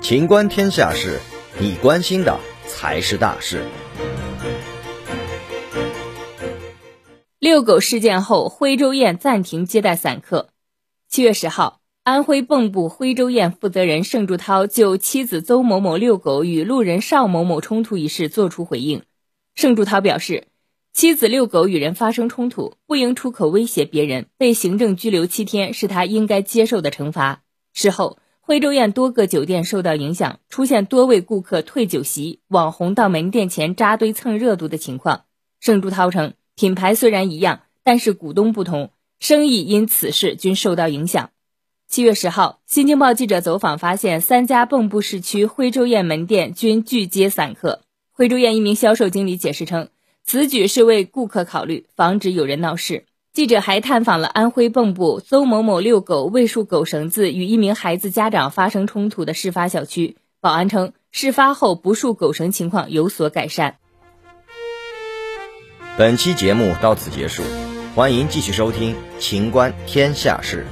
情观天下事，你关心的才是大事。遛狗事件后，徽州宴暂停接待散客。七月十号，安徽蚌埠徽州宴负责人盛柱涛就妻子邹某某遛狗与路人邵某某冲突一事作出回应。盛柱涛表示，妻子遛狗与人发生冲突，不应出口威胁别人，被行政拘留七天是他应该接受的惩罚。事后，徽州宴多个酒店受到影响，出现多位顾客退酒席、网红到门店前扎堆蹭热度的情况。盛朱涛称。品牌虽然一样，但是股东不同，生意因此事均受到影响。七月十号，新京报记者走访发现，三家蚌埠市区徽州宴门店均拒接散客。徽州宴一名销售经理解释称，此举是为顾客考虑，防止有人闹事。记者还探访了安徽蚌埠邹某某遛狗未束狗绳子与一名孩子家长发生冲突的事发小区，保安称，事发后不束狗绳情况有所改善。本期节目到此结束，欢迎继续收听《秦观天下事》。